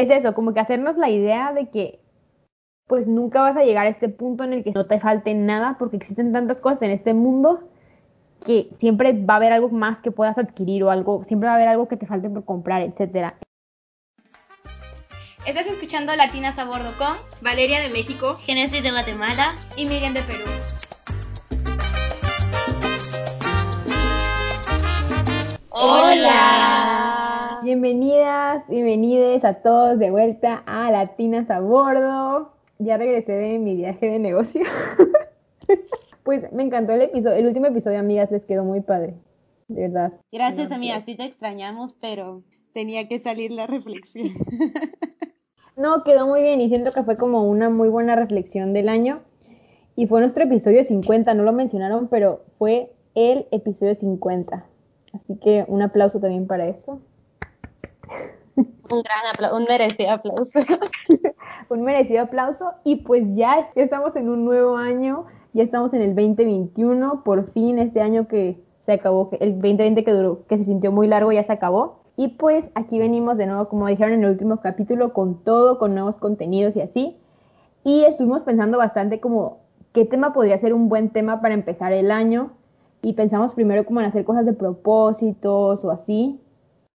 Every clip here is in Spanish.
es eso, como que hacernos la idea de que pues nunca vas a llegar a este punto en el que no te falte nada porque existen tantas cosas en este mundo que siempre va a haber algo más que puedas adquirir o algo, siempre va a haber algo que te falte por comprar, etcétera. Estás escuchando Latinas a Bordo con Valeria de México, Genesis de Guatemala y Miriam de Perú. Hola. Bienvenidas, bienvenides a todos de vuelta a Latinas a Bordo. Ya regresé de mi viaje de negocio. pues me encantó el episodio, el último episodio, amigas, les quedó muy padre. De verdad. Gracias, amigas, sí te extrañamos, pero tenía que salir la reflexión. no, quedó muy bien y siento que fue como una muy buena reflexión del año. Y fue nuestro episodio 50, no lo mencionaron, pero fue el episodio 50. Así que un aplauso también para eso. Un gran aplauso, un merecido aplauso. un merecido aplauso. Y pues ya es que estamos en un nuevo año, ya estamos en el 2021, por fin este año que se acabó, el 2020 que duró, que se sintió muy largo, ya se acabó. Y pues aquí venimos de nuevo, como dijeron en el último capítulo, con todo, con nuevos contenidos y así. Y estuvimos pensando bastante como qué tema podría ser un buen tema para empezar el año y pensamos primero como en hacer cosas de propósitos o así.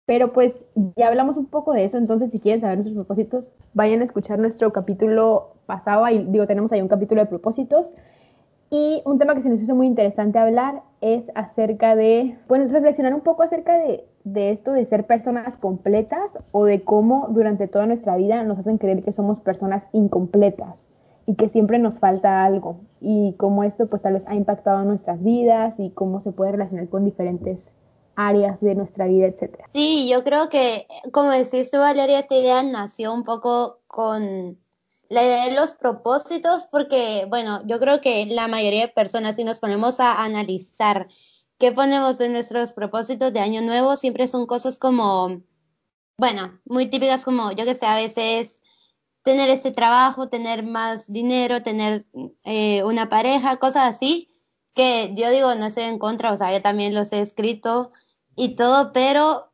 Pero pues ya hablamos un poco de eso, entonces si quieren saber nuestros propósitos, vayan a escuchar nuestro capítulo pasado, y digo, tenemos ahí un capítulo de propósitos. Y un tema que se nos hizo muy interesante hablar es acerca de, bueno, reflexionar un poco acerca de, de esto de ser personas completas o de cómo durante toda nuestra vida nos hacen creer que somos personas incompletas y que siempre nos falta algo y cómo esto pues tal vez ha impactado nuestras vidas y cómo se puede relacionar con diferentes áreas de nuestra vida, etcétera. Sí, yo creo que como decís tú Valeria, esta idea nació un poco con la idea de los propósitos porque bueno, yo creo que la mayoría de personas si nos ponemos a analizar qué ponemos en nuestros propósitos de año nuevo, siempre son cosas como bueno, muy típicas como yo que sé, a veces tener este trabajo, tener más dinero, tener eh, una pareja, cosas así, que yo digo, no estoy en contra, o sea, yo también los he escrito y todo, pero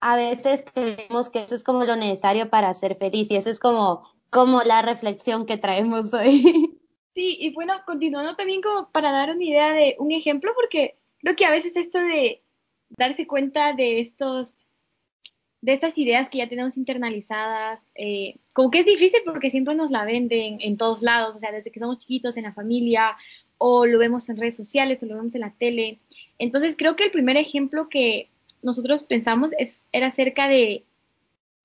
a veces creemos que eso es como lo necesario para ser feliz y eso es como, como la reflexión que traemos hoy. Sí, y bueno, continuando también como para dar una idea de un ejemplo, porque creo que a veces esto de darse cuenta de estos de estas ideas que ya tenemos internalizadas, eh, como que es difícil porque siempre nos la venden en todos lados, o sea, desde que somos chiquitos en la familia, o lo vemos en redes sociales, o lo vemos en la tele. Entonces creo que el primer ejemplo que nosotros pensamos es, era acerca de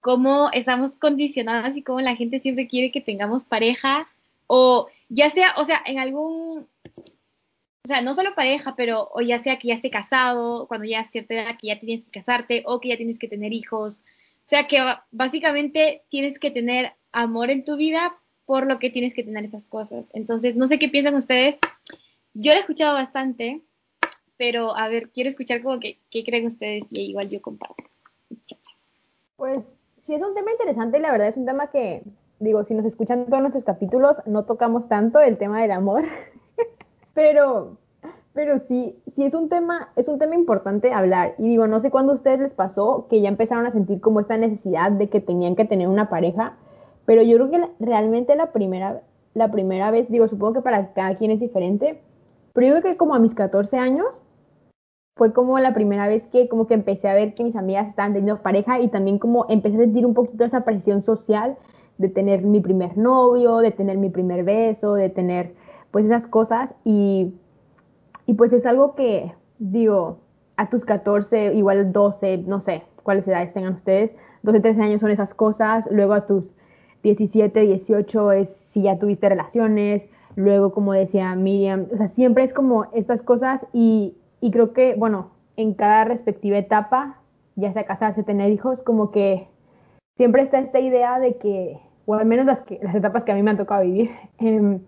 cómo estamos condicionadas y cómo la gente siempre quiere que tengamos pareja, o ya sea, o sea, en algún o sea, no solo pareja, pero o ya sea que ya esté casado, cuando ya es cierta edad que ya tienes que casarte o que ya tienes que tener hijos. O sea que básicamente tienes que tener amor en tu vida por lo que tienes que tener esas cosas. Entonces, no sé qué piensan ustedes. Yo lo he escuchado bastante, pero a ver, quiero escuchar como que qué creen ustedes y igual yo comparto. Pues sí es un tema interesante, la verdad es un tema que, digo, si nos escuchan todos nuestros capítulos, no tocamos tanto el tema del amor. Pero, pero sí, sí es un tema, es un tema importante hablar. Y digo, no sé cuándo a ustedes les pasó que ya empezaron a sentir como esta necesidad de que tenían que tener una pareja. Pero yo creo que realmente la primera, la primera vez, digo, supongo que para cada quien es diferente, pero yo creo que como a mis 14 años fue como la primera vez que como que empecé a ver que mis amigas estaban teniendo pareja y también como empecé a sentir un poquito esa presión social de tener mi primer novio, de tener mi primer beso, de tener pues esas cosas. Y, y pues es algo que, digo, a tus 14, igual 12, no sé cuáles edades tengan ustedes, 12, 13 años son esas cosas, luego a tus 17, 18 es si ya tuviste relaciones, luego como decía Miriam, o sea, siempre es como estas cosas y, y creo que, bueno, en cada respectiva etapa, ya sea casarse, tener hijos, como que siempre está esta idea de que, o al menos las, que, las etapas que a mí me han tocado vivir, eh,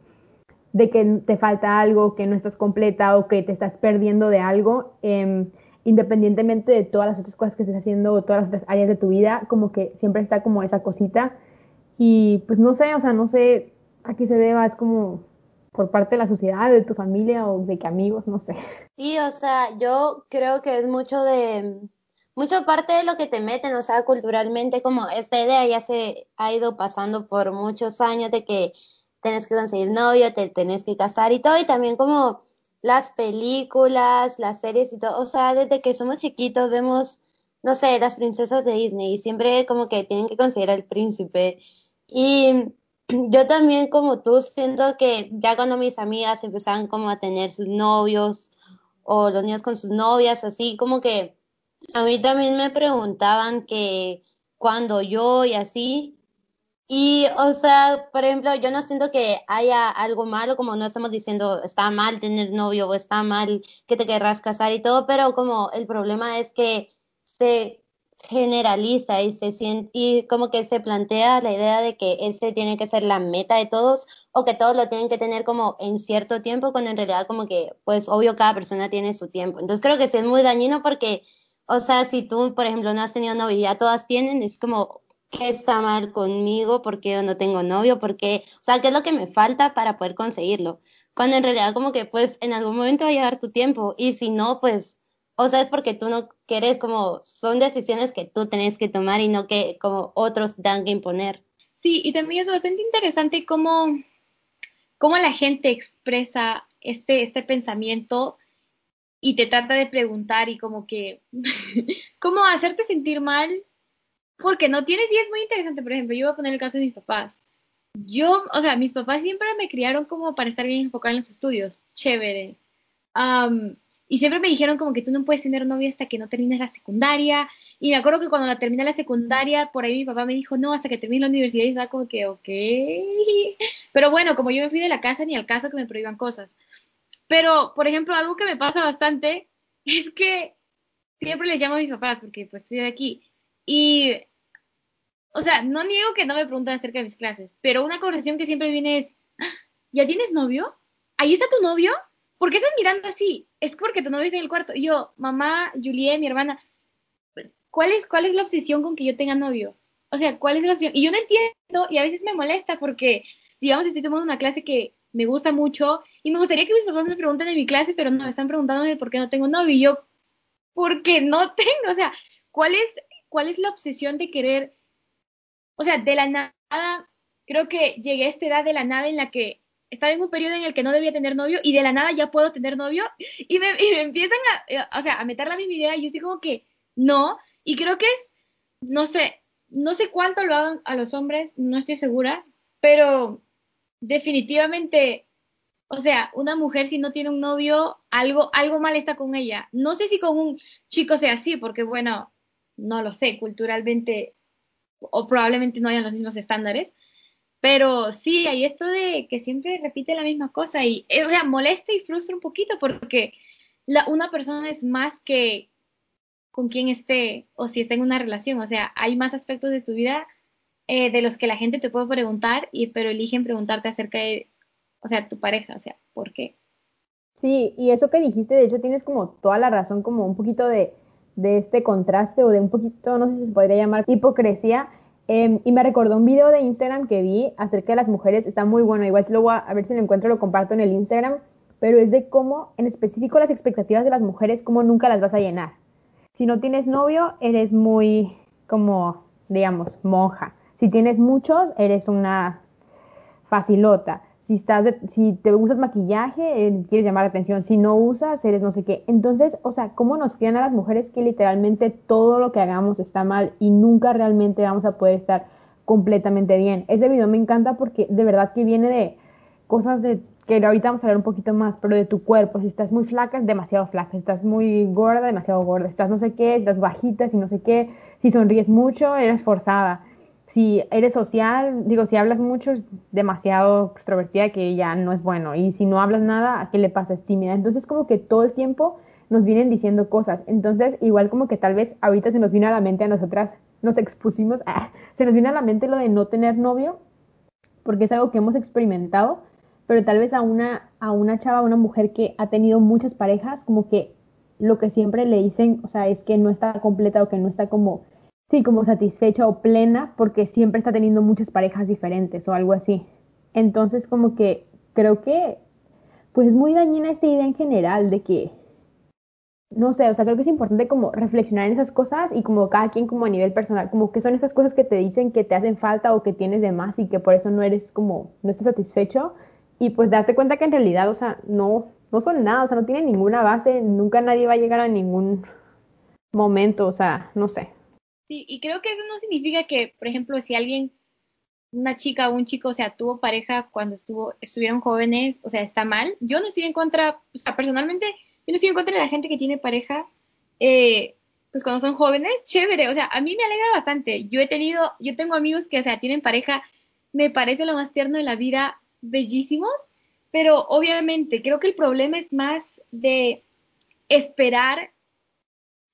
de que te falta algo, que no estás completa o que te estás perdiendo de algo, em, independientemente de todas las otras cosas que estés haciendo o todas las otras áreas de tu vida, como que siempre está como esa cosita. Y pues no sé, o sea, no sé a qué se deba, es como por parte de la sociedad, de tu familia o de qué amigos, no sé. Sí, o sea, yo creo que es mucho de, mucha parte de lo que te meten, o sea, culturalmente, como esta idea ya se ha ido pasando por muchos años de que tenés que conseguir novio, te tenés que casar y todo, y también como las películas, las series y todo, o sea, desde que somos chiquitos vemos, no sé, las princesas de Disney y siempre como que tienen que conseguir al príncipe. Y yo también como tú siento que ya cuando mis amigas empezaban como a tener sus novios o los niños con sus novias, así como que a mí también me preguntaban que cuando yo y así, y, o sea, por ejemplo, yo no siento que haya algo malo, como no estamos diciendo está mal tener novio o está mal que te querrás casar y todo, pero como el problema es que se generaliza y se siente, y como que se plantea la idea de que ese tiene que ser la meta de todos o que todos lo tienen que tener como en cierto tiempo, cuando en realidad como que, pues obvio, cada persona tiene su tiempo. Entonces creo que es muy dañino porque, o sea, si tú, por ejemplo, no has tenido novio y ya todas tienen, es como, qué está mal conmigo, por qué yo no tengo novio, por qué, o sea, qué es lo que me falta para poder conseguirlo. Cuando en realidad como que pues en algún momento va a llegar tu tiempo y si no, pues, o sea, es porque tú no quieres como, son decisiones que tú tenés que tomar y no que como otros dan que imponer. Sí, y también es bastante interesante cómo, cómo la gente expresa este, este pensamiento y te trata de preguntar y como que, cómo hacerte sentir mal porque no tienes, y es muy interesante, por ejemplo, yo voy a poner el caso de mis papás. Yo, o sea, mis papás siempre me criaron como para estar bien enfocada en los estudios, chévere. Y siempre me dijeron como que tú no puedes tener novia hasta que no termines la secundaria. Y me acuerdo que cuando la terminé la secundaria, por ahí mi papá me dijo, no, hasta que termine la universidad. Y estaba como que, ok. Pero bueno, como yo me fui de la casa, ni al caso que me prohíban cosas. Pero, por ejemplo, algo que me pasa bastante es que siempre les llamo a mis papás porque pues estoy de aquí. Y o sea, no niego que no me preguntan acerca de mis clases, pero una conversación que siempre viene es, ah, ¿ya tienes novio? ¿Ahí está tu novio? ¿Por qué estás mirando así? Es porque tu novio está en el cuarto. Y yo, mamá, Julie, mi hermana, ¿cuál es, ¿cuál es la obsesión con que yo tenga novio? O sea, ¿cuál es la opción? Y yo no entiendo y a veces me molesta porque, digamos, estoy tomando una clase que me gusta mucho y me gustaría que mis papás me pregunten en mi clase, pero no, están preguntándome por qué no tengo novio. Y yo, porque no tengo, o sea, ¿cuál es, cuál es la obsesión de querer o sea, de la nada, creo que llegué a esta edad de la nada en la que estaba en un periodo en el que no debía tener novio y de la nada ya puedo tener novio y me, empiezan a, eh, o sea, a meter la misma idea y yo estoy como que no, y creo que es, no sé, no sé cuánto lo hagan a los hombres, no estoy segura, pero definitivamente, o sea, una mujer si no tiene un novio, algo, algo mal está con ella. No sé si con un chico sea así, porque bueno, no lo sé, culturalmente o probablemente no hayan los mismos estándares. Pero sí, hay esto de que siempre repite la misma cosa y, eh, o sea, molesta y frustra un poquito porque la, una persona es más que con quien esté o si está en una relación. O sea, hay más aspectos de tu vida eh, de los que la gente te puede preguntar, y, pero eligen preguntarte acerca de, o sea, tu pareja, o sea, ¿por qué? Sí, y eso que dijiste, de hecho, tienes como toda la razón, como un poquito de de este contraste o de un poquito, no sé si se podría llamar hipocresía. Em, y me recordó un video de Instagram que vi acerca de las mujeres, está muy bueno, igual lo voy a, a ver si lo encuentro, lo comparto en el Instagram, pero es de cómo, en específico, las expectativas de las mujeres, cómo nunca las vas a llenar. Si no tienes novio, eres muy, como, digamos, monja. Si tienes muchos, eres una facilota si, estás si te usas maquillaje, eh, quieres llamar la atención, si no usas, eres no sé qué. Entonces, o sea, ¿cómo nos crean a las mujeres que literalmente todo lo que hagamos está mal y nunca realmente vamos a poder estar completamente bien? Ese video me encanta porque de verdad que viene de cosas de que ahorita vamos a hablar un poquito más, pero de tu cuerpo, si estás muy flaca, es demasiado flaca, si estás muy gorda, demasiado gorda, si estás no sé qué, estás bajita, si no sé qué, si sonríes mucho, eres forzada si eres social, digo, si hablas mucho es demasiado extrovertida que ya no es bueno. Y si no hablas nada, ¿a qué le pasa? Es tímida. Entonces como que todo el tiempo nos vienen diciendo cosas. Entonces igual como que tal vez ahorita se nos viene a la mente a nosotras, nos expusimos, ah, se nos viene a la mente lo de no tener novio, porque es algo que hemos experimentado, pero tal vez a una, a una chava, a una mujer que ha tenido muchas parejas, como que lo que siempre le dicen, o sea, es que no está completa o que no está como sí, como satisfecha o plena porque siempre está teniendo muchas parejas diferentes o algo así. Entonces, como que creo que, pues es muy dañina esta idea en general de que, no sé, o sea, creo que es importante como reflexionar en esas cosas y como cada quien como a nivel personal, como que son esas cosas que te dicen que te hacen falta o que tienes de más y que por eso no eres como, no estás satisfecho y pues darte cuenta que en realidad, o sea, no, no son nada, o sea, no tienen ninguna base, nunca nadie va a llegar a ningún momento, o sea, no sé. Sí, y creo que eso no significa que, por ejemplo, si alguien, una chica o un chico, o sea, tuvo pareja cuando estuvo, estuvieron jóvenes, o sea, está mal. Yo no estoy en contra, o sea, personalmente, yo no estoy en contra de la gente que tiene pareja, eh, pues cuando son jóvenes, chévere, o sea, a mí me alegra bastante. Yo he tenido, yo tengo amigos que, o sea, tienen pareja, me parece lo más tierno de la vida, bellísimos, pero obviamente creo que el problema es más de esperar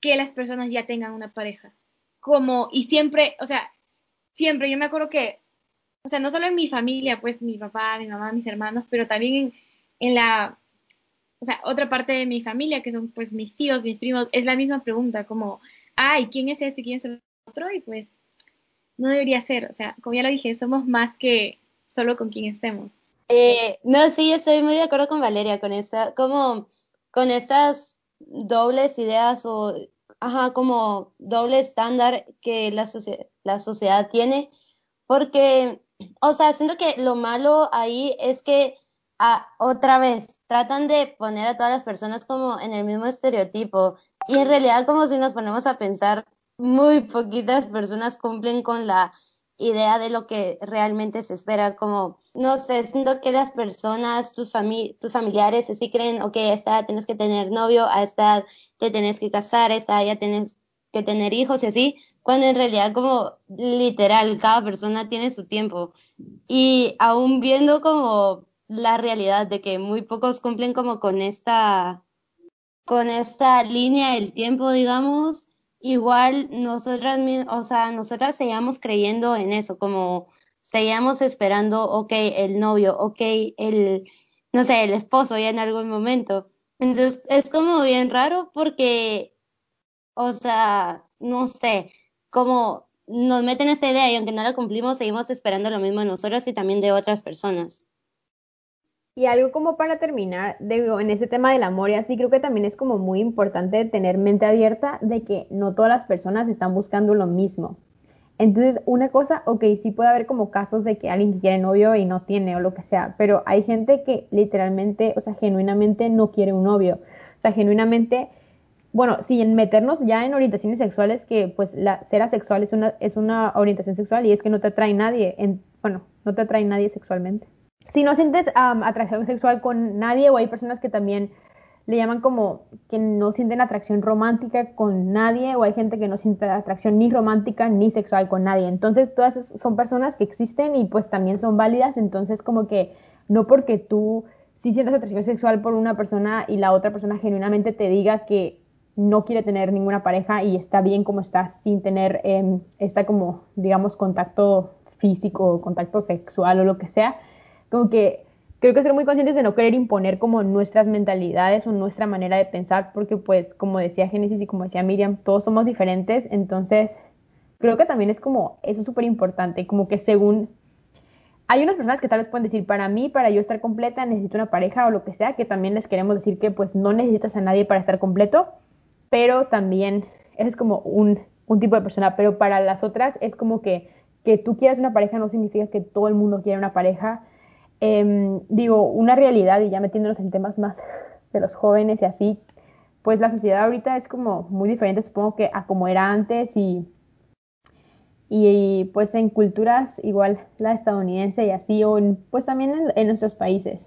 que las personas ya tengan una pareja. Como, y siempre, o sea, siempre, yo me acuerdo que, o sea, no solo en mi familia, pues mi papá, mi mamá, mis hermanos, pero también en, en la, o sea, otra parte de mi familia, que son pues mis tíos, mis primos, es la misma pregunta, como, ay, ¿quién es este? ¿Quién es el otro? Y pues, no debería ser, o sea, como ya lo dije, somos más que solo con quien estemos. Eh, no, sí, yo estoy muy de acuerdo con Valeria, con esa, como, con estas dobles ideas o, ajá, como doble estándar que la, la sociedad tiene, porque, o sea, siento que lo malo ahí es que ah, otra vez tratan de poner a todas las personas como en el mismo estereotipo y en realidad como si nos ponemos a pensar, muy poquitas personas cumplen con la idea de lo que realmente se espera, como, no sé, siento que las personas, tus, tus familiares, así creen, ok, a esta edad tienes que tener novio, a esta edad te tienes que casar, esta edad ya tienes que tener hijos y así, cuando en realidad como literal, cada persona tiene su tiempo. Y aún viendo como la realidad de que muy pocos cumplen como con esta, con esta línea del tiempo, digamos, igual nosotras, o sea, nosotras seguíamos creyendo en eso, como seguíamos esperando, ok, el novio, ok, el, no sé, el esposo ya en algún momento. Entonces, es como bien raro porque, o sea, no sé, como nos meten esa idea y aunque no la cumplimos, seguimos esperando lo mismo de nosotros y también de otras personas. Y algo como para terminar, digo, en ese tema del amor y así, creo que también es como muy importante tener mente abierta de que no todas las personas están buscando lo mismo. Entonces, una cosa, ok, sí puede haber como casos de que alguien quiere novio y no tiene o lo que sea, pero hay gente que literalmente, o sea, genuinamente no quiere un novio. O sea, genuinamente, bueno, sin meternos ya en orientaciones sexuales, que pues la ser asexual es una, es una orientación sexual y es que no te atrae nadie, en, bueno, no te atrae nadie sexualmente si no sientes atracción sexual con nadie o hay personas que también le llaman como que no sienten atracción romántica con nadie o hay gente que no siente atracción ni romántica ni sexual con nadie. Entonces todas son personas que existen y pues también son válidas. Entonces como que no porque tú si sientes atracción sexual por una persona y la otra persona genuinamente te diga que no quiere tener ninguna pareja y está bien como estás sin tener eh, esta como digamos contacto físico, contacto sexual o lo que sea, como que creo que ser muy conscientes de no querer imponer como nuestras mentalidades o nuestra manera de pensar, porque pues como decía Génesis y como decía Miriam, todos somos diferentes, entonces creo que también es como, eso es súper importante, como que según, hay unas personas que tal vez pueden decir, para mí, para yo estar completa, necesito una pareja o lo que sea, que también les queremos decir que pues no necesitas a nadie para estar completo, pero también eres como un, un tipo de persona, pero para las otras es como que que tú quieras una pareja no significa que todo el mundo quiera una pareja, Em, digo, una realidad y ya metiéndonos en temas más de los jóvenes y así, pues la sociedad ahorita es como muy diferente, supongo que a como era antes y, y, pues en culturas igual la estadounidense y así, o pues también en, nuestros países.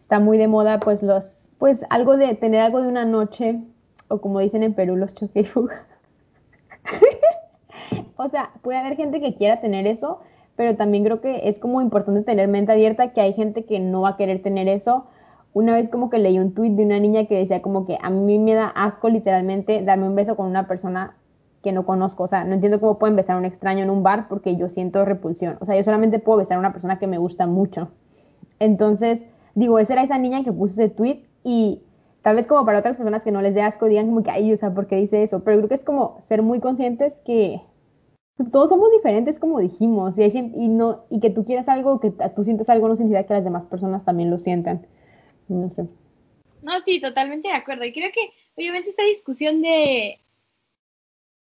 Está muy de moda pues los, pues algo de tener algo de una noche, o como dicen en Perú, los choque o sea, puede haber gente que quiera tener eso, pero también creo que es como importante tener mente abierta que hay gente que no va a querer tener eso. Una vez como que leí un tuit de una niña que decía como que a mí me da asco literalmente darme un beso con una persona que no conozco, o sea, no entiendo cómo pueden besar a un extraño en un bar porque yo siento repulsión, o sea, yo solamente puedo besar a una persona que me gusta mucho. Entonces, digo, esa era esa niña que puso ese tweet y tal vez como para otras personas que no les dé asco digan como que, ay, o sea, ¿por qué dice eso? Pero creo que es como ser muy conscientes que todos somos diferentes como dijimos y, hay gente, y no y que tú quieras algo que tú sientes algo no significa que las demás personas también lo sientan. No sé. No sí totalmente de acuerdo. Y creo que obviamente esta discusión de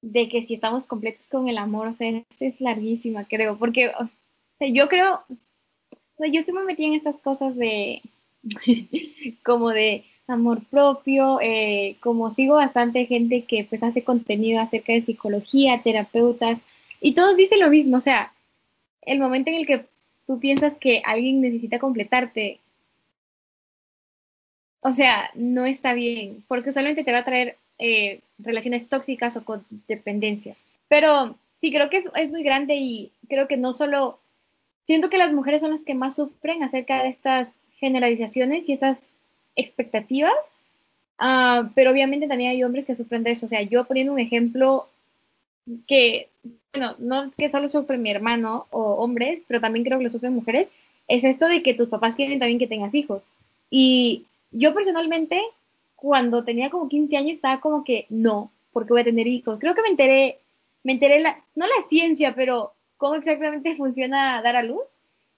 de que si estamos completos con el amor, o sea, es larguísima, creo, porque yo creo, yo estoy muy metida en estas cosas de, como de amor propio, eh, como sigo bastante gente que pues hace contenido acerca de psicología, terapeutas, y todos dicen lo mismo, o sea, el momento en el que tú piensas que alguien necesita completarte, o sea, no está bien, porque solamente te va a traer eh, relaciones tóxicas o con dependencia. Pero sí, creo que es, es, muy grande y creo que no solo, siento que las mujeres son las que más sufren acerca de estas generalizaciones y estas expectativas, uh, pero obviamente también hay hombres que sufren de eso. O sea, yo poniendo un ejemplo que, bueno, no es que solo sufre mi hermano o hombres, pero también creo que lo sufren mujeres, es esto de que tus papás quieren también que tengas hijos. Y yo personalmente cuando tenía como 15 años estaba como que no, porque voy a tener hijos. Creo que me enteré, me enteré, la, no la ciencia, pero cómo exactamente funciona dar a luz.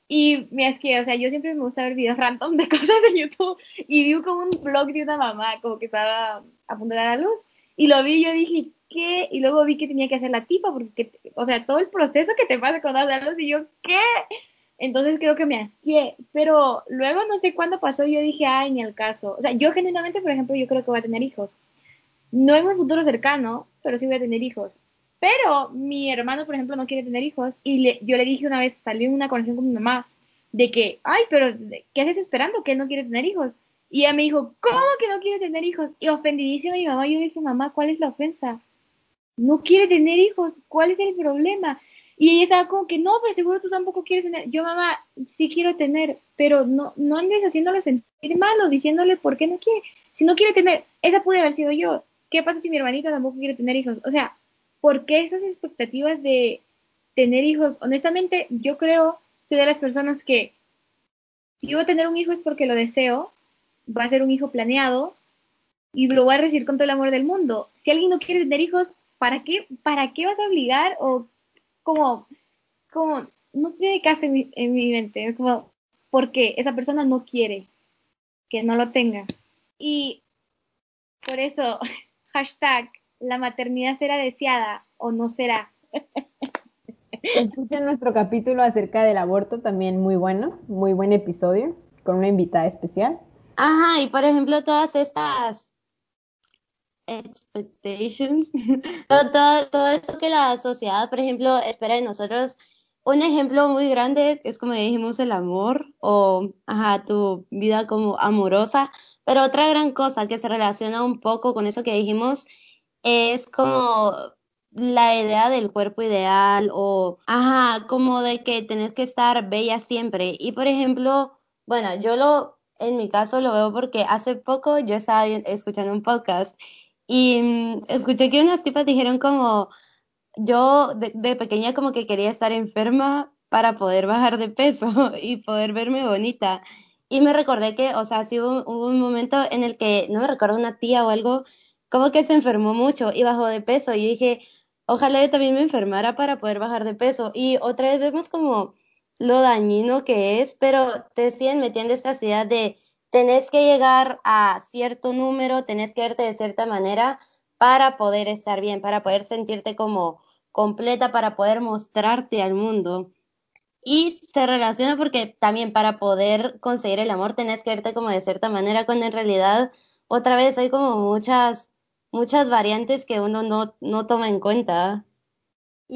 Y mira, es que, o sea, yo siempre me gusta ver videos random de cosas de YouTube y vi como un blog de una mamá como que estaba a punto de dar a luz y lo vi y yo dije, ¿qué? Y luego vi que tenía que hacer la tipa porque, o sea, todo el proceso que te pasa cuando luz y yo, ¿qué? Entonces creo que me asqué, pero luego no sé cuándo pasó, yo dije, ay, ni el caso. O sea, yo genuinamente, por ejemplo, yo creo que voy a tener hijos. No en un futuro cercano, pero sí voy a tener hijos. Pero mi hermano, por ejemplo, no quiere tener hijos y yo le dije una vez, salió en una conversación con mi mamá, de que, ay, pero ¿qué haces esperando que él no quiere tener hijos? Y ella me dijo, ¿cómo que no quiere tener hijos? Y ofendidísima mi mamá, yo dije, mamá, ¿cuál es la ofensa? No quiere tener hijos, ¿cuál es el problema? Y ella estaba como que, no, pero seguro tú tampoco quieres tener. Yo, mamá, sí quiero tener, pero no, no andes haciéndole sentir mal o diciéndole por qué no quiere. Si no quiere tener, esa puede haber sido yo. ¿Qué pasa si mi hermanita tampoco quiere tener hijos? O sea, ¿por qué esas expectativas de tener hijos? Honestamente, yo creo, soy de las personas que si yo voy a tener un hijo es porque lo deseo, va a ser un hijo planeado y lo voy a recibir con todo el amor del mundo. Si alguien no quiere tener hijos, ¿para qué, para qué vas a obligar o como, como, no tiene caso en mi, en mi mente, es como, porque esa persona no quiere que no lo tenga. Y por eso, hashtag, la maternidad será deseada o no será. Escuchen nuestro capítulo acerca del aborto, también muy bueno, muy buen episodio, con una invitada especial. Ajá, y por ejemplo, todas estas expectations, todo, todo, eso que la sociedad, por ejemplo, espera de nosotros. Un ejemplo muy grande es como dijimos el amor o ajá, tu vida como amorosa, pero otra gran cosa que se relaciona un poco con eso que dijimos es como la idea del cuerpo ideal o ajá, como de que tenés que estar bella siempre. Y por ejemplo, bueno, yo lo en mi caso lo veo porque hace poco yo estaba escuchando un podcast y mm, escuché que unas tipas dijeron como, yo de, pequeña como que quería estar enferma para poder bajar de peso y poder verme bonita. Y me recordé que, o sea, sí hubo, un momento en el que, no me recuerdo, una tía o algo, como que se enfermó mucho y bajó de peso. Y dije, ojalá yo también me enfermara para poder bajar de peso. Y otra vez vemos como lo dañino que es, pero te siguen metiendo esta idea de tenés que llegar a cierto número, tenés que verte de cierta manera para poder estar bien, para poder sentirte como completa, para poder mostrarte al mundo. Y se relaciona porque también para poder conseguir el amor tenés que verte como de cierta manera, cuando en realidad otra vez hay como muchas, muchas variantes que uno no, no toma en cuenta.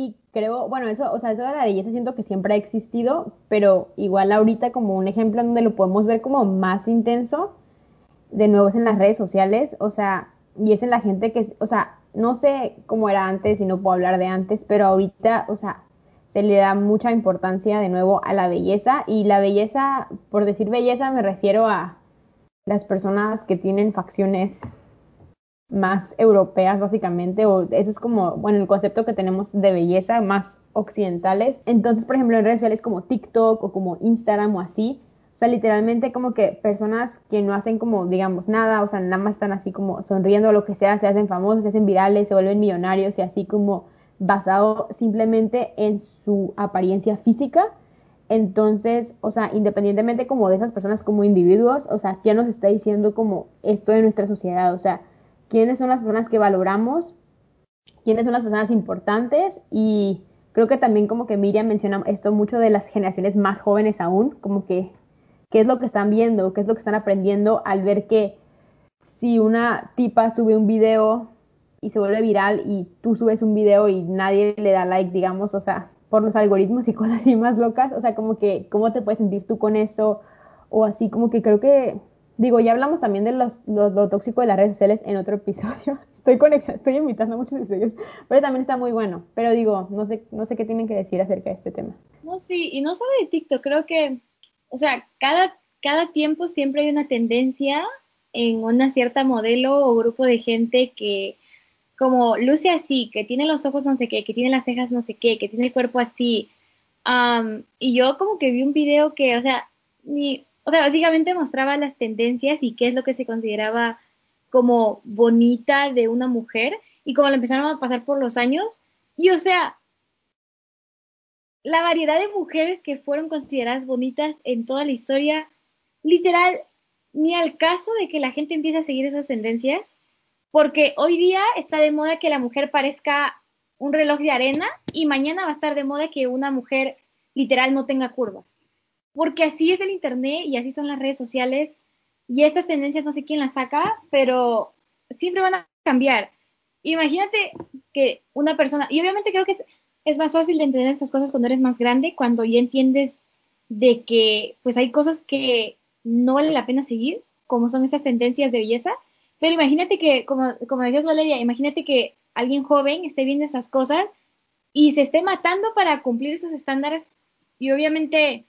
Y creo, bueno, eso, o sea, eso de la belleza siento que siempre ha existido, pero igual ahorita como un ejemplo donde lo podemos ver como más intenso, de nuevo es en las redes sociales, o sea, y es en la gente que, o sea, no sé cómo era antes y no puedo hablar de antes, pero ahorita, o sea, se le da mucha importancia de nuevo a la belleza y la belleza, por decir belleza me refiero a las personas que tienen facciones más europeas básicamente, o eso es como, bueno, el concepto que tenemos de belleza más occidentales. Entonces, por ejemplo, en redes sociales como TikTok o como Instagram o así, o sea, literalmente como que personas que no hacen como, digamos, nada, o sea, nada más están así como sonriendo o lo que sea, se hacen famosos, se hacen virales, se vuelven millonarios y así como basado simplemente en su apariencia física. Entonces, o sea, independientemente como de esas personas como individuos, o sea, ya nos está diciendo como esto de nuestra sociedad, o sea, quiénes son las personas que valoramos, quiénes son las personas importantes y creo que también como que Miriam menciona esto mucho de las generaciones más jóvenes aún, como que qué es lo que están viendo, qué es lo que están aprendiendo al ver que si una tipa sube un video y se vuelve viral y tú subes un video y nadie le da like, digamos, o sea, por los algoritmos y cosas así más locas, o sea, como que, ¿cómo te puedes sentir tú con eso? O así, como que creo que, digo, ya hablamos también de los, lo tóxico de las redes sociales en otro episodio. Estoy conectada, estoy invitando a muchos episodios, pero también está muy bueno. Pero digo, no sé, no sé qué tienen que decir acerca de este tema. No, sí, y no solo de TikTok, creo que, o sea, cada, cada tiempo siempre hay una tendencia en una cierta modelo o grupo de gente que como luce así, que tiene los ojos no sé qué, que tiene las cejas no sé qué, que tiene el cuerpo así. y yo como que vi un video que, o sea, ni, o sea, básicamente mostraba las tendencias y qué es lo que se consideraba como bonita de una mujer y como lo empezaron a pasar por los años. Y o sea, la variedad de mujeres que fueron consideradas bonitas en toda la historia, literal, ni al caso de que la gente empiece a seguir esas tendencias, porque hoy día está de moda que la mujer parezca un reloj de arena y mañana va a estar de moda que una mujer literal no tenga curvas. Porque así es el Internet y así son las redes sociales y estas tendencias no sé quién las saca, pero siempre van a cambiar. Imagínate que una persona, y obviamente creo que es, más fácil de entender estas cosas cuando eres más grande, cuando ya entiendes de que pues hay cosas que no vale la pena seguir, como son estas tendencias de belleza, pero imagínate que, como, como decías Valeria, imagínate que alguien joven esté viendo esas cosas y se esté matando para cumplir esos estándares y obviamente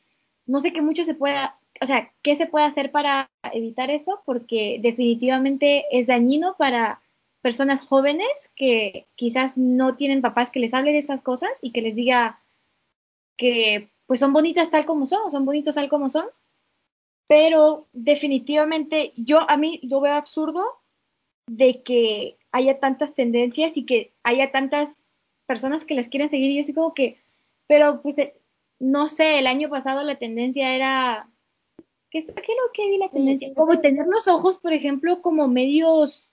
no sé qué mucho se pueda, o sea, qué se puede hacer para evitar eso porque definitivamente es dañino para personas jóvenes que quizás no tienen papás que les hable de esas cosas y que les diga que pues son bonitas tal como son son bonitos tal como son pero definitivamente yo a mí lo veo absurdo de que haya tantas tendencias y que haya tantas personas que les quieren seguir. Y yo así como que, pero pues eh, no sé, el año pasado la tendencia era, ¿qué, qué es lo que vi la tendencia? Como tener los ojos, por ejemplo, como medios,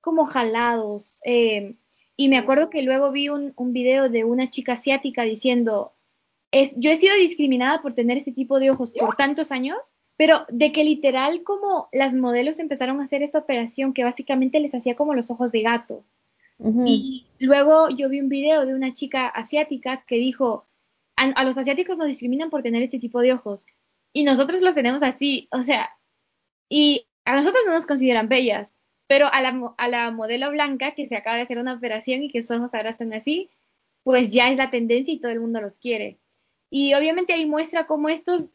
como jalados. Eh, y me acuerdo que luego vi un, un video de una chica asiática diciendo, es, yo he sido discriminada por tener este tipo de ojos por tantos años pero de que literal como las modelos empezaron a hacer esta operación que básicamente les hacía como los ojos de gato. Y luego yo vi un video de una chica asiática que dijo, a, los asiáticos nos discriminan por tener este tipo de ojos. Y nosotros los tenemos así, o sea, y a nosotros no nos consideran bellas, pero a la, a la modelo blanca que se acaba de hacer una operación y que sus ojos ahora están así, pues ya es la tendencia y todo el mundo los quiere. Y obviamente ahí muestra cómo estos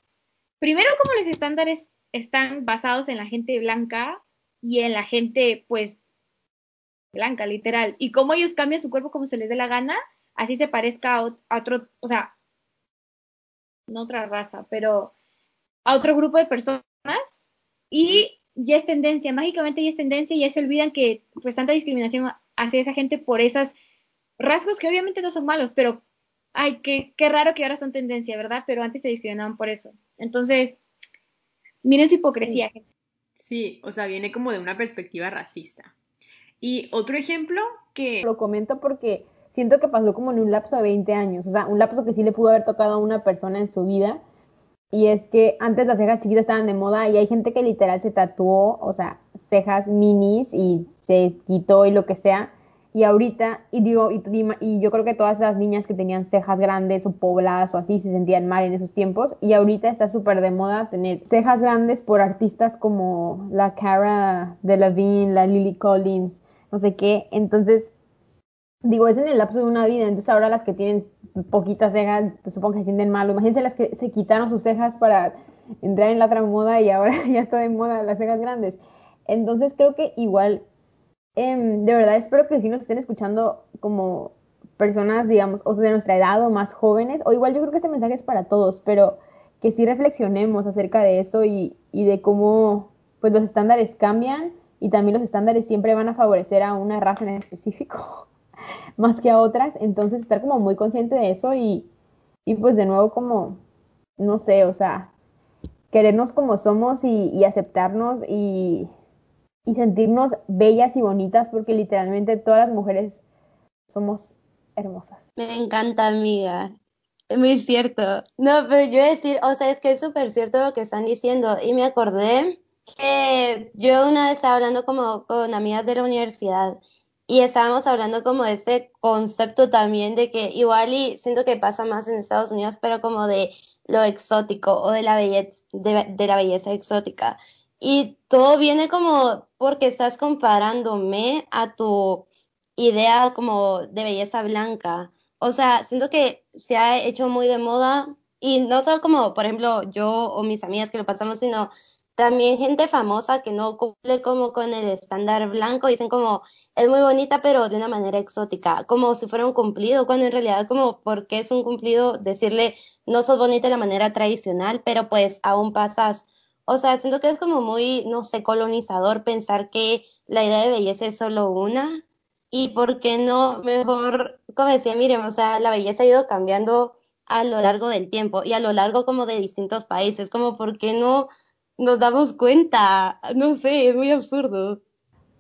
primero como los estándares están basados en la gente blanca y en la gente, pues, blanca, literal, y cómo ellos cambian su cuerpo como se les dé la gana, así se parezca a, otro, o sea, no otra raza, pero a otro grupo de personas, y ya es tendencia, mágicamente ya es tendencia y ya se olvidan que pues tanta discriminación hacia esa gente por esas rasgos que obviamente no son malos, pero ay, qué, qué raro que ahora son tendencia, ¿verdad? Pero antes te discriminaban por eso. Entonces, miren su hipocresía. Sí, o sea, viene como de una perspectiva racista. Y otro ejemplo que... Lo comento porque siento que pasó como en un lapso de 20 años, o sea, un lapso que sí le pudo haber tocado a una persona en su vida. Y es que antes las cejas chiquitas estaban de moda y hay gente que literal se tatuó, o sea, cejas minis y se quitó y lo que sea y ahorita, y digo, y, y, yo creo que todas esas niñas que tenían cejas grandes o pobladas o así se sentían mal en esos tiempos. Y ahorita está súper de moda tener cejas grandes por artistas como la Cara Delevingne, la Lily Collins, no sé qué. Entonces, digo, es en el lapso de una vida. Entonces ahora las que tienen poquitas cejas, te supongo que se sienten mal. Imagínense las que se quitaron sus cejas para entrar en la otra moda y ahora ya está de moda las cejas grandes. Entonces creo que igual Em, de verdad espero que si nos estén escuchando como personas, digamos, o de nuestra edad o más jóvenes, o igual yo creo que este mensaje es para todos, pero que sí reflexionemos acerca de eso y, y de cómo pues los estándares cambian y también los estándares siempre van a favorecer a una raza en específico más que a otras, entonces estar como muy consciente de eso y, y pues de nuevo como, no sé, o sea, querernos como somos y, aceptarnos y, y sentirnos bellas y bonitas porque literalmente todas las mujeres somos hermosas. Me encanta, amiga. Es muy cierto. No, pero yo decir, o sea, es que es súper cierto lo que están diciendo. Y me acordé que yo una vez estaba hablando como con amigas de la universidad y estábamos hablando como de ese concepto también de que igual y siento que pasa más en Estados Unidos, pero como de lo exótico o de la belleza, de, la belleza exótica. Y todo viene como porque estás comparándome a tu idea como de belleza blanca. O sea, siento que se ha hecho muy de moda y no solo como, por ejemplo, yo o mis amigas que lo pasamos, sino también gente famosa que no cumple como con el estándar blanco, dicen como es muy bonita pero de una manera exótica, como si fuera un cumplido, cuando en realidad como porque es un cumplido decirle no sos bonita de la manera tradicional, pero pues aún pasas. O sea, siento que es como muy, no sé, colonizador pensar que la idea de belleza es solo una y por qué no mejor, como decía, miren, o sea, la belleza ha ido cambiando a lo largo del tiempo y a lo largo como de distintos países, como por qué no nos damos cuenta. No sé, es muy absurdo.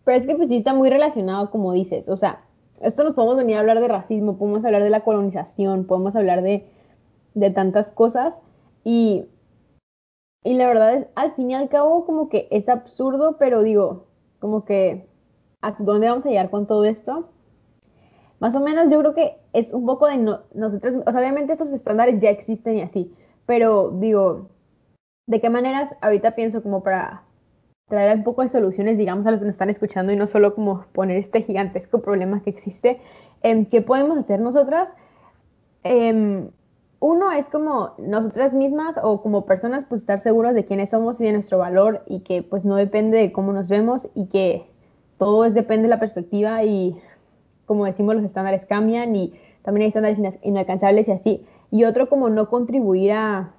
Pero es que pues sí está muy relacionado, como dices. O sea, esto nos podemos venir a hablar de racismo, podemos hablar de la colonización, podemos hablar de, de tantas cosas. Y, y la verdad es, al fin y al cabo, como que es absurdo, pero digo, como que, ¿a dónde vamos a llegar con todo esto? Más o menos yo creo que es un poco de nosotros, o sea, obviamente estos estándares ya existen y así, pero digo, ¿De qué maneras ahorita pienso como para traer un poco de soluciones, digamos, a los que nos están escuchando y no solo como poner este gigantesco problema que existe? en ¿Qué podemos hacer nosotras? Em, uno es como nosotras mismas o como personas, pues estar seguros de quiénes somos y de nuestro valor y que pues no depende de cómo nos vemos y que todo es, depende de la perspectiva y como decimos los estándares cambian y también hay estándares inalcanzables y así. Y otro como no contribuir a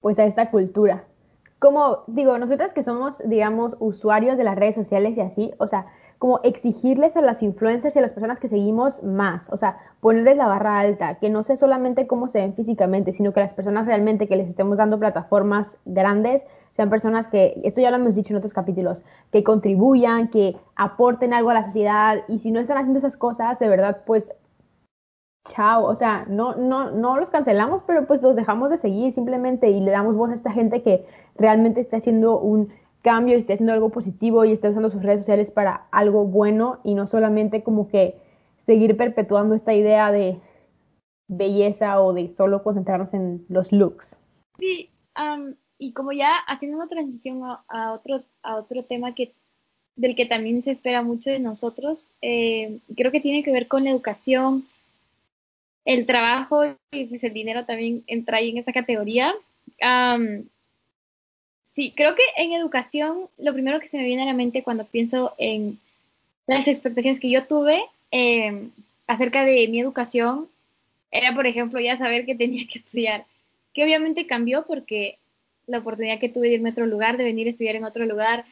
pues a esta cultura. Como digo, nosotras que somos, digamos, usuarios de las redes sociales y así, o sea, como exigirles a las influencers y a las personas que seguimos más, o sea, ponerles la barra alta, que no sea solamente cómo se ven físicamente, sino que las personas realmente que les estemos dando plataformas grandes sean personas que, esto ya lo hemos dicho en otros capítulos, que contribuyan, que aporten algo a la sociedad y si no están haciendo esas cosas, de verdad, pues chao, o sea, no, no, no los cancelamos, pero pues los dejamos de seguir simplemente y le damos voz a esta gente que realmente está haciendo un cambio y está haciendo algo positivo y está usando sus redes sociales para algo bueno y no solamente como que seguir perpetuando esta idea de belleza o de solo concentrarnos en los looks. Sí, y como ya haciendo una transición a, otro, a otro tema que del que también se espera mucho de nosotros, eh, creo que tiene que ver con la educación, el trabajo y pues el dinero también entra ahí en esa categoría. sí, creo que en educación lo primero que se me viene a la mente cuando pienso en las expectaciones que yo tuve em, acerca de mi educación era, por ejemplo, ya saber que tenía que estudiar, que obviamente cambió porque la oportunidad que tuve de irme a otro lugar, de venir a estudiar en otro lugar,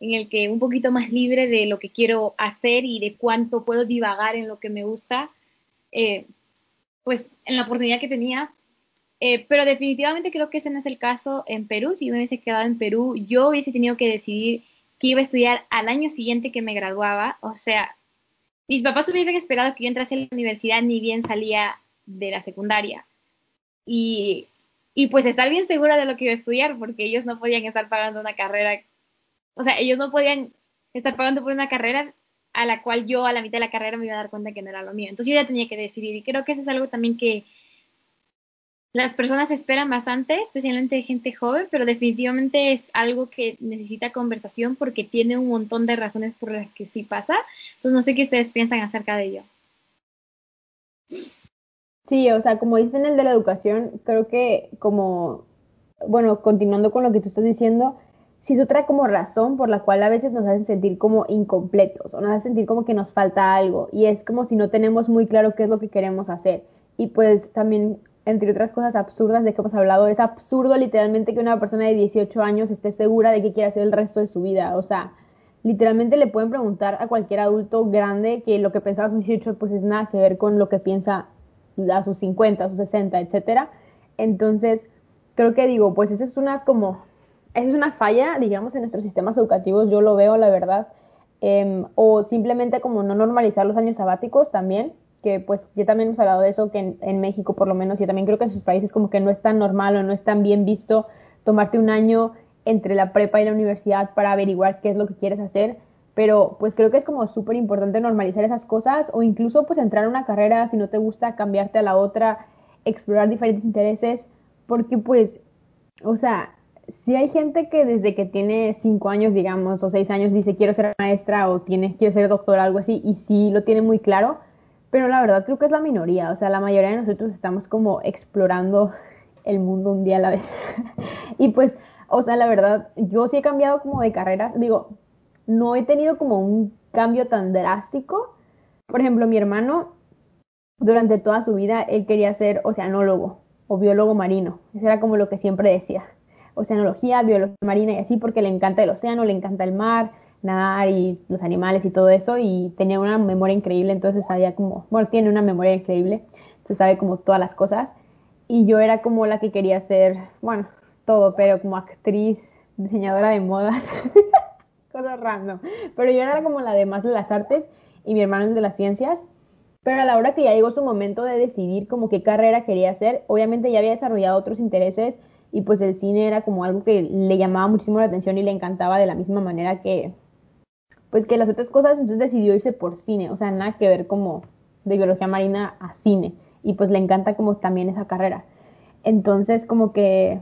en el que un poquito más libre de lo que quiero hacer y de cuánto puedo divagar en lo que me gusta, eh, pues en la oportunidad que tenía. Eh, pero definitivamente creo que ese no es el caso en Perú. Si yo me hubiese quedado en Perú, yo hubiese tenido que decidir que iba a estudiar al año siguiente que me graduaba. O sea, mis papás hubiesen esperado que yo entrase a la universidad ni bien salía de la secundaria. Y, y pues estar bien segura de lo que iba a estudiar, porque ellos no podían estar pagando una carrera. O sea, ellos no podían estar pagando por una carrera a la cual yo a la mitad de la carrera me iba a dar cuenta que no era lo mío. Entonces yo ya tenía que decidir y creo que eso es algo también que las personas esperan bastante, especialmente gente joven, pero definitivamente es algo que necesita conversación porque tiene un montón de razones por las que sí pasa. Entonces no sé qué ustedes piensan acerca de ello. Sí, o sea, como dicen el de la educación, creo que como, bueno, continuando con lo que tú estás diciendo, sí es otra como razón por la cual a veces nos hacen sentir como incompletos o nos hacen sentir como que nos falta algo y es como si no tenemos muy claro qué es lo que queremos hacer. Y pues también, entre otras cosas absurdas de que hemos hablado, es absurdo literalmente que una persona de 18 años esté segura de qué quiere hacer el resto de su vida. O sea, literalmente le pueden preguntar a cualquier adulto grande que lo que pensaba a sus 18 pues es nada que ver con lo que piensa a sus 50, a sus 60, etcétera. Entonces, creo que digo, pues esa es una como es una falla, digamos, en nuestros sistemas educativos, yo lo veo, la verdad. Em, o simplemente como no normalizar los años sabáticos también, que pues yo también hemos hablado de eso, que en, en México por lo menos, y también creo que en sus países como que no es tan normal o no es tan bien visto tomarte un año entre la prepa y la universidad para averiguar qué es lo que quieres hacer, pero pues creo que es como súper importante normalizar esas cosas o incluso pues entrar a una carrera si no te gusta cambiarte a la otra, explorar diferentes intereses, porque pues, o sea, si hay gente que desde que tiene cinco años, digamos, o seis años dice quiero ser maestra o tiene, quiero ser doctora, algo así, y sí lo tiene muy claro, pero la verdad creo que es la minoría, o sea, la mayoría de nosotros estamos como explorando el mundo un día a la vez. y pues, o sea, la verdad, yo sí he cambiado como de carrera, digo, no he tenido como un cambio tan drástico. Por ejemplo, mi hermano, durante toda su vida, él quería ser oceanólogo o biólogo marino. Eso era como lo que siempre decía. Oceanología, biología marina y así, porque le encanta el océano, le encanta el mar, nadar y los animales y todo eso. Y tenía una memoria increíble, entonces sabía como, bueno, tiene una memoria increíble, se sabe como todas las cosas. Y yo era como la que quería ser, bueno, todo, pero como actriz, diseñadora de modas, cosas random. Pero yo era como la de más de las artes y mi hermano es de las ciencias. Pero a la hora que ya llegó su momento de decidir como qué carrera quería hacer, obviamente ya había desarrollado otros intereses y pues el cine era como algo que le llamaba muchísimo la atención y le encantaba de la misma manera que pues que las otras cosas, entonces decidió irse por cine, o sea, nada que ver como de biología marina a cine. Y pues le encanta como también esa carrera. Entonces como que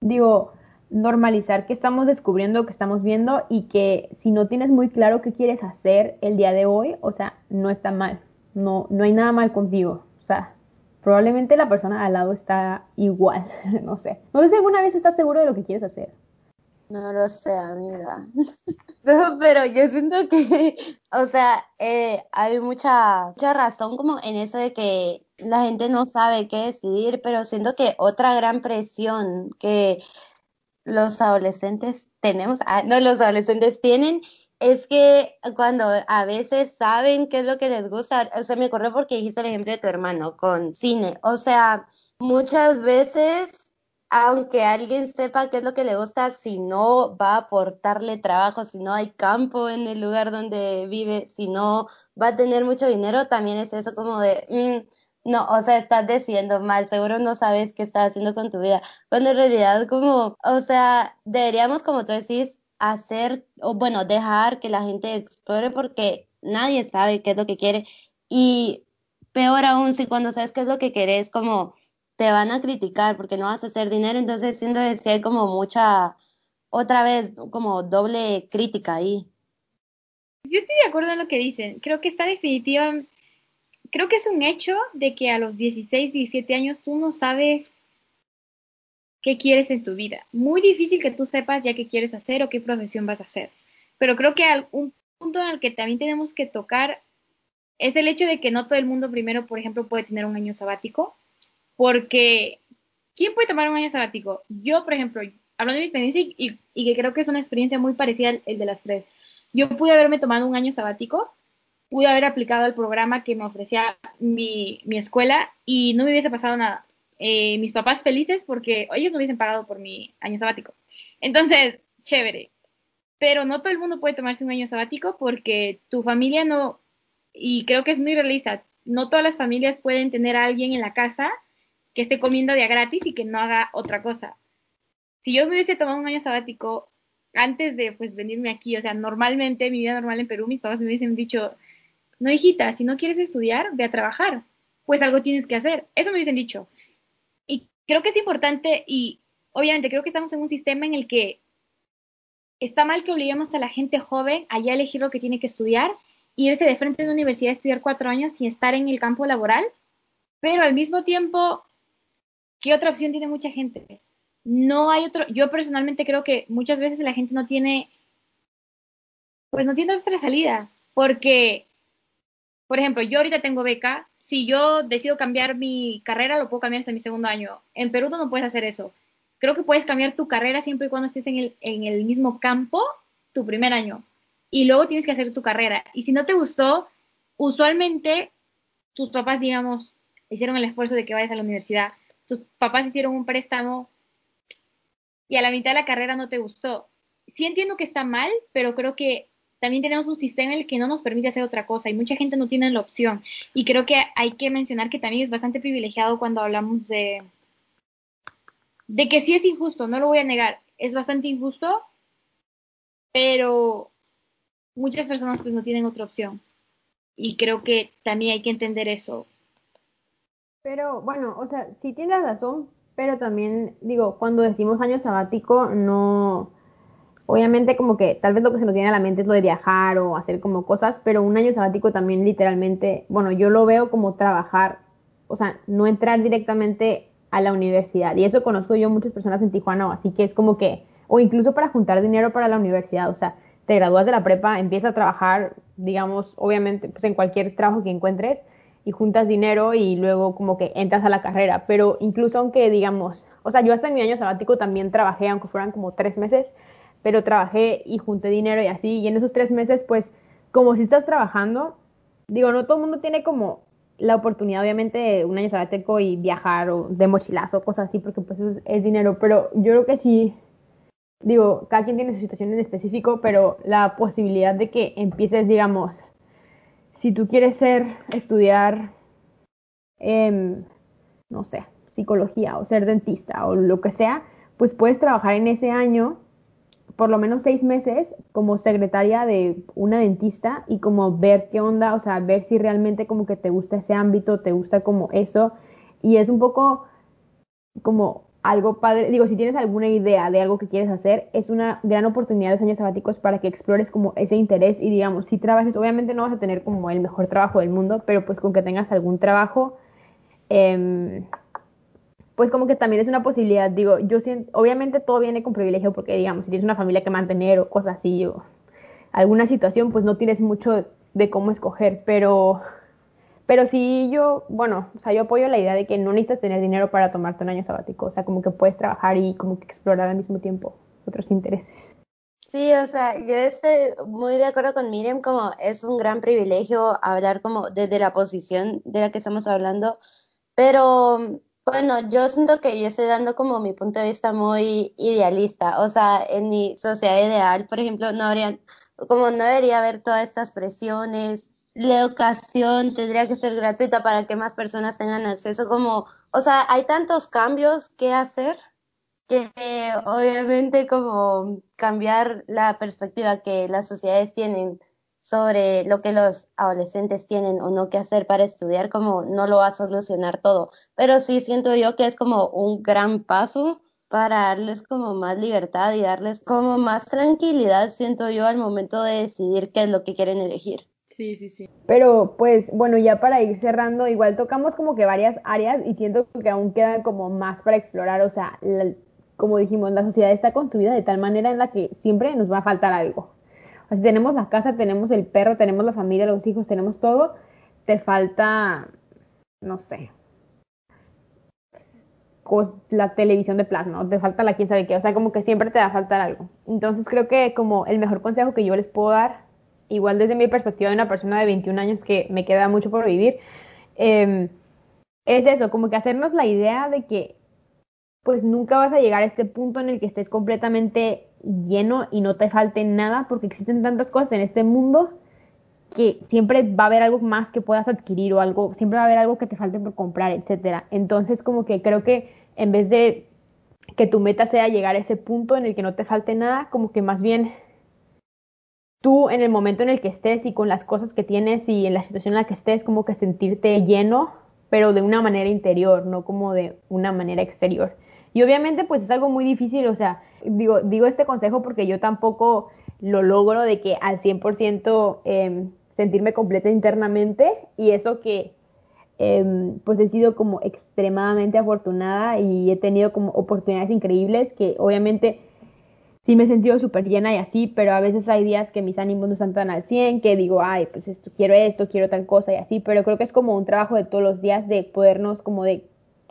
digo, normalizar que estamos descubriendo, que estamos viendo y que si no tienes muy claro qué quieres hacer el día de hoy, o sea, no está mal, no, no hay nada mal contigo, o sea, probablemente la persona al lado está igual, no sé. No sé si alguna vez estás seguro de lo que quieres hacer. No lo sé, amiga. No, pero yo siento que, o sea, eh, hay mucha, mucha razón como en eso de que la gente no sabe qué decidir, pero siento que otra gran presión que los adolescentes tenemos, ah, no, los adolescentes tienen, es que cuando a veces saben qué es lo que les gusta, o sea, me acuerdo porque dijiste el ejemplo de tu hermano con cine, o sea, muchas veces aunque alguien sepa qué es lo que le gusta, si no va a aportarle trabajo, si no hay campo en el lugar donde vive, si no va a tener mucho dinero, también es eso como de, mm, no, o sea, estás decidiendo mal, seguro no sabes qué estás haciendo con tu vida, cuando en realidad como, o sea, deberíamos, como tú decís, hacer, o bueno, dejar que la gente explore porque nadie sabe qué es lo que quiere y peor aún si cuando sabes qué es lo que querés, como te van a criticar porque no vas a hacer dinero, entonces siento que sí hay como mucha, otra vez, como doble crítica ahí. Yo estoy de acuerdo en lo que dicen. Creo que está definitiva. Creo que es un hecho de que a los 16, 17 años tú no sabes qué quieres en tu vida. Muy difícil que tú sepas ya qué quieres hacer o qué profesión vas a hacer. Pero creo que un punto el que también tenemos que tocar es el hecho de que no todo el mundo primero, por ejemplo, puede tener un año sabático porque, ¿quién puede tomar un año sabático? Yo, por ejemplo, hablando de mi experiencia y, que creo que es una experiencia muy parecida al el de las tres, yo pude haberme tomado un año sabático, pude haber aplicado el programa que me ofrecía mi, mi escuela y no me hubiese pasado nada. Eh, mis papás felices porque ellos no hubiesen pagado por mi año sabático. Entonces, chévere. Pero no todo el mundo puede tomarse un año sabático porque tu familia no, y creo que es muy realista, no todas las familias pueden tener a alguien en la casa que esté comiendo día gratis y que no haga otra cosa. Si yo me hubiese tomado un año sabático antes de pues venirme aquí, o sea, normalmente, mi vida normal en Perú, mis papás me hubiesen dicho, no hijita, si no quieres estudiar, ve a trabajar, pues algo tienes que hacer. Eso me hubiesen dicho. Y creo que es importante y obviamente creo que estamos en un sistema en el que está mal que obliguemos a la gente joven a ya elegir lo que tiene que estudiar, irse de frente a una universidad a estudiar cuatro años sin estar en el campo laboral, pero al mismo tiempo ¿qué otra opción tiene mucha gente? No hay otro, yo personalmente creo que muchas veces la gente no tiene, pues no tiene otra salida, porque, por ejemplo, yo ahorita tengo beca, si yo decido cambiar mi carrera, lo puedo cambiar hasta mi segundo año. En Perú no puedes hacer eso. Creo que puedes cambiar tu carrera siempre y cuando estés en el, en el mismo campo tu primer año. Y luego tienes que hacer tu carrera. Y si no te gustó, usualmente tus papás, digamos, hicieron el esfuerzo de que vayas a la universidad tus papás hicieron un préstamo y a la mitad de la carrera no te gustó. Sí entiendo que está mal, pero creo que también tenemos un sistema en el que no nos permite hacer otra cosa y mucha gente no tiene la opción. Y creo que hay que mencionar que también es bastante privilegiado cuando hablamos de, de que sí es injusto, no lo voy a negar, es bastante injusto, pero muchas personas pues no tienen otra opción. Y creo que también hay que entender eso. Pero bueno, o sea, sí tienes razón, pero también digo, cuando decimos año sabático, no, obviamente como que tal vez lo que se nos viene a la mente es lo de viajar o hacer como cosas, pero un año sabático también literalmente, bueno, yo lo veo como trabajar, o sea, no entrar directamente a la universidad. Y eso conozco yo muchas personas en Tijuana, así que es como que, o incluso para juntar dinero para la universidad, o sea, te gradúas de la prepa, empiezas a trabajar, digamos, obviamente, pues en cualquier trabajo que encuentres y juntas dinero y luego como que entras a la carrera. Pero incluso aunque, digamos, o sea, yo hasta en mi año sabático también trabajé, aunque fueran como tres meses, pero trabajé y junté dinero y así, y en esos tres meses, pues, como si estás trabajando, digo, no todo el mundo tiene como la oportunidad, obviamente, de un año sabático y viajar o de mochilazo, cosas así, porque pues es, es, dinero, pero yo creo que sí, digo, cada quien tiene su situación en específico, pero la posibilidad de que empieces, digamos, si tú quieres ser, estudiar, eh, no sé, psicología o ser dentista o lo que sea, pues puedes trabajar en ese año por lo menos seis meses como secretaria de una dentista y como ver qué onda, o sea, ver si realmente como que te gusta ese ámbito, te gusta como eso. Y es un poco como algo padre, digo, si tienes alguna idea de algo que quieres hacer, es una gran oportunidad los años sabáticos para que explores como ese interés y digamos, si trabajes, obviamente no vas a tener como el mejor trabajo del mundo, pero pues con que tengas algún trabajo, eh, pues como que también es una posibilidad, digo, yo siento, obviamente todo viene con privilegio porque digamos, si tienes una familia que mantener o cosas así o alguna situación, pues no tienes mucho de cómo escoger, pero pero sí yo, bueno, o sea, yo apoyo la idea de que no necesitas tener dinero para tomarte un año sabático, o sea, como que puedes trabajar y como que explorar al mismo tiempo otros intereses. Sí, o sea, yo estoy muy de acuerdo con Miriam, como es un gran privilegio hablar como desde la posición de la que estamos hablando, pero bueno, yo siento que yo estoy dando como mi punto de vista muy idealista. O sea, en mi sociedad ideal, por ejemplo, no habría, como no debería haber todas estas presiones. La educación tendría que ser gratuita para que más personas tengan acceso. Como, o sea, hay tantos cambios que hacer que obviamente como cambiar la perspectiva que las sociedades tienen sobre lo que los adolescentes tienen o no que hacer para estudiar, como no lo va a solucionar todo. Pero sí siento yo que es como un gran paso para darles como más libertad y darles como más tranquilidad, siento yo, al momento de decidir qué es lo que quieren elegir. Sí, sí, sí. Pero pues bueno, ya para ir cerrando, igual tocamos como que varias áreas y siento que aún queda como más para explorar, o sea, la, como dijimos, la sociedad está construida de tal manera en la que siempre nos va a faltar algo tenemos la casa, tenemos el perro, tenemos la familia, los hijos, tenemos todo, te falta, no sé, la televisión de plasma, te falta la quién sabe qué, o sea, como que siempre te va a faltar algo. Entonces creo que como el mejor consejo que yo les puedo dar, igual desde mi perspectiva de una persona de 21 años que me queda mucho por vivir, eh, es eso, como que hacernos la idea de que pues nunca vas a llegar a este punto en el que estés completamente lleno y no te falte nada, porque existen tantas cosas en este mundo que siempre va a haber algo más que puedas adquirir o algo, siempre va a haber algo que te falte por comprar, etcétera. Entonces, como que creo que en vez de que tu meta sea llegar a ese punto en el que no te falte nada, como que más bien tú en el momento en el que estés y con las cosas que tienes y en la situación en la que estés, como que sentirte lleno, pero de una manera interior, no como de una manera exterior. Y obviamente pues es algo muy difícil, o sea, digo, digo este consejo porque yo tampoco lo logro de que al 100% eh, em, sentirme completa internamente y eso que eh, pues he sido como extremadamente afortunada y he tenido como oportunidades increíbles que obviamente sí me he sentido súper llena y así, pero a veces hay días que mis ánimos no están tan al 100, que digo, ay, pues esto, quiero esto, quiero tal cosa y así, pero creo que es como un trabajo de todos los días de podernos como de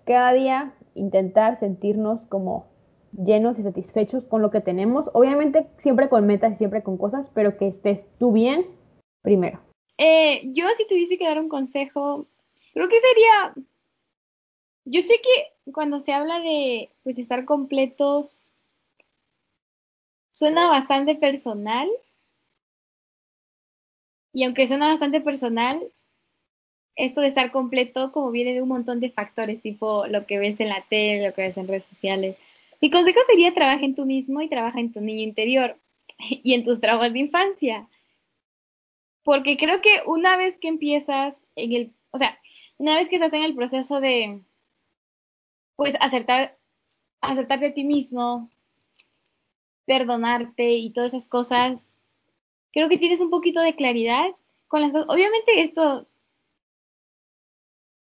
cada día intentar sentirnos como llenos y satisfechos con lo que tenemos. Obviamente siempre con metas y siempre con cosas, pero que estés tú bien primero. Eh, yo si tuviese que dar un consejo, creo que sería, yo sé que cuando se habla de pues estar completos suena bastante personal. Y aunque suena bastante personal, esto de estar completo como viene de un montón de factores, tipo lo que ves en la tele, lo que ves en redes sociales. Mi consejo sería trabaja en tú mismo y trabaja en tu niño interior y en tus traumas de infancia. Porque creo que una vez que empiezas en el, o sea, una vez que estás en el proceso de, pues, acertar, aceptarte a ti mismo, perdonarte y todas esas cosas, creo que tienes un poquito de claridad con las cosas. Obviamente esto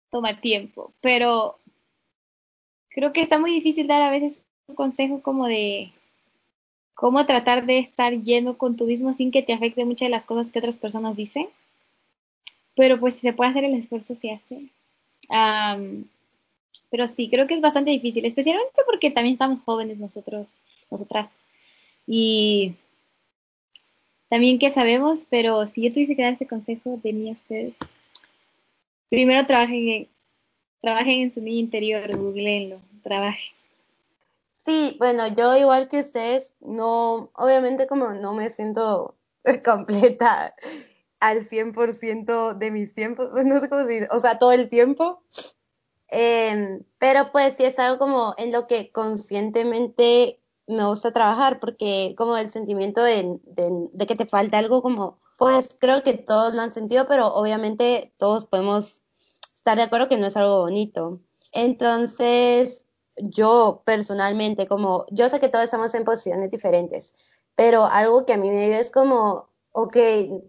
toma tiempo, pero creo que está muy difícil dar a veces un consejo como de cómo tratar de estar lleno con tu mismo sin que te afecte muchas de las cosas que otras personas dicen. Pero pues si se puede hacer el esfuerzo, se hace. pero sí, creo que es bastante difícil, especialmente porque también estamos jóvenes nosotros, nosotras. Y también que sabemos, pero si yo tuviese que dar ese consejo de mí a ustedes, Primero trabajen en, trabajen en su niño interior, googleenlo, trabajen. Sí, bueno, yo igual que ustedes, no, obviamente como no me siento completa al 100% de mis tiempos, no sé cómo decir, o sea, todo el tiempo, em, pero pues sí es algo como en lo que conscientemente me gusta trabajar, porque como el sentimiento de, de que te falta algo como pues creo que todos lo han sentido, pero obviamente todos podemos estar de acuerdo que no es algo bonito. Entonces, yo personalmente, como yo sé que todos estamos en posiciones diferentes, pero algo que a mí me ayuda es como, ok,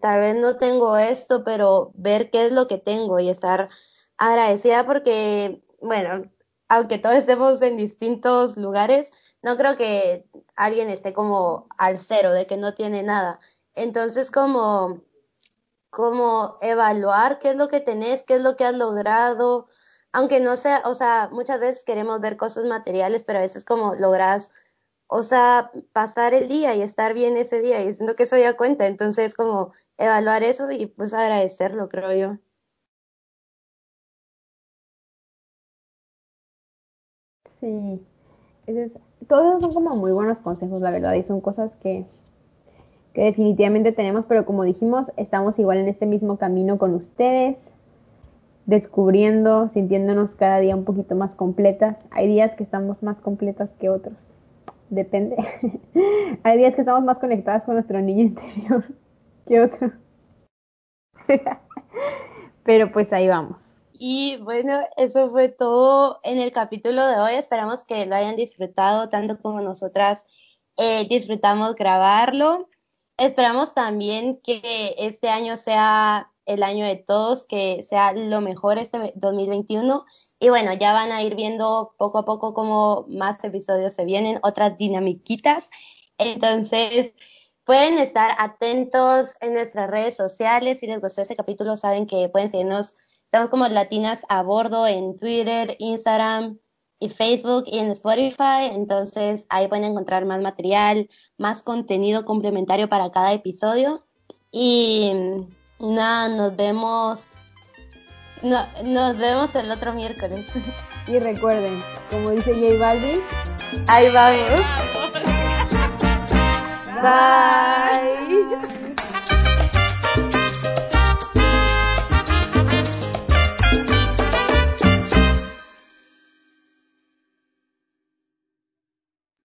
tal vez no tengo esto, pero ver qué es lo que tengo y estar agradecida porque, bueno, aunque todos estemos en distintos lugares, no creo que alguien esté como al cero, de que no tiene nada. Entonces, como, como evaluar qué es lo que tenés, qué es lo que has logrado, aunque no sea, o sea, muchas veces queremos ver cosas materiales, pero a veces como logras, o sea, pasar el día y estar bien ese día y siento que eso ya cuenta, entonces como evaluar eso y pues agradecerlo, creo yo. Sí, todos esos son como muy buenos consejos, la verdad, y son cosas que que definitivamente tenemos, pero como dijimos, estamos igual en este mismo camino con ustedes, descubriendo, sintiéndonos cada día un poquito más completas. Hay días que estamos más completas que otros, depende. Hay días que estamos más conectadas con nuestro niño interior que otros. pero pues ahí vamos. Y bueno, eso fue todo en el capítulo de hoy. Esperamos que lo hayan disfrutado tanto como nosotras eh, disfrutamos grabarlo. Esperamos también que este año sea el año de todos, que sea lo mejor este 2021. Y bueno, ya van a ir viendo poco a poco cómo más episodios se vienen, otras dinamiquitas. Entonces, pueden estar atentos en nuestras redes sociales. Si les gustó este capítulo, saben que pueden seguirnos. Estamos como Latinas a bordo en Twitter, Instagram, y Facebook y en Spotify. Entonces ahí pueden encontrar más material, más contenido complementario para cada episodio. Y nada, nos vemos. nos vemos el otro miércoles. Y recuerden, como dice J Balvin, ahí vamos. Bye.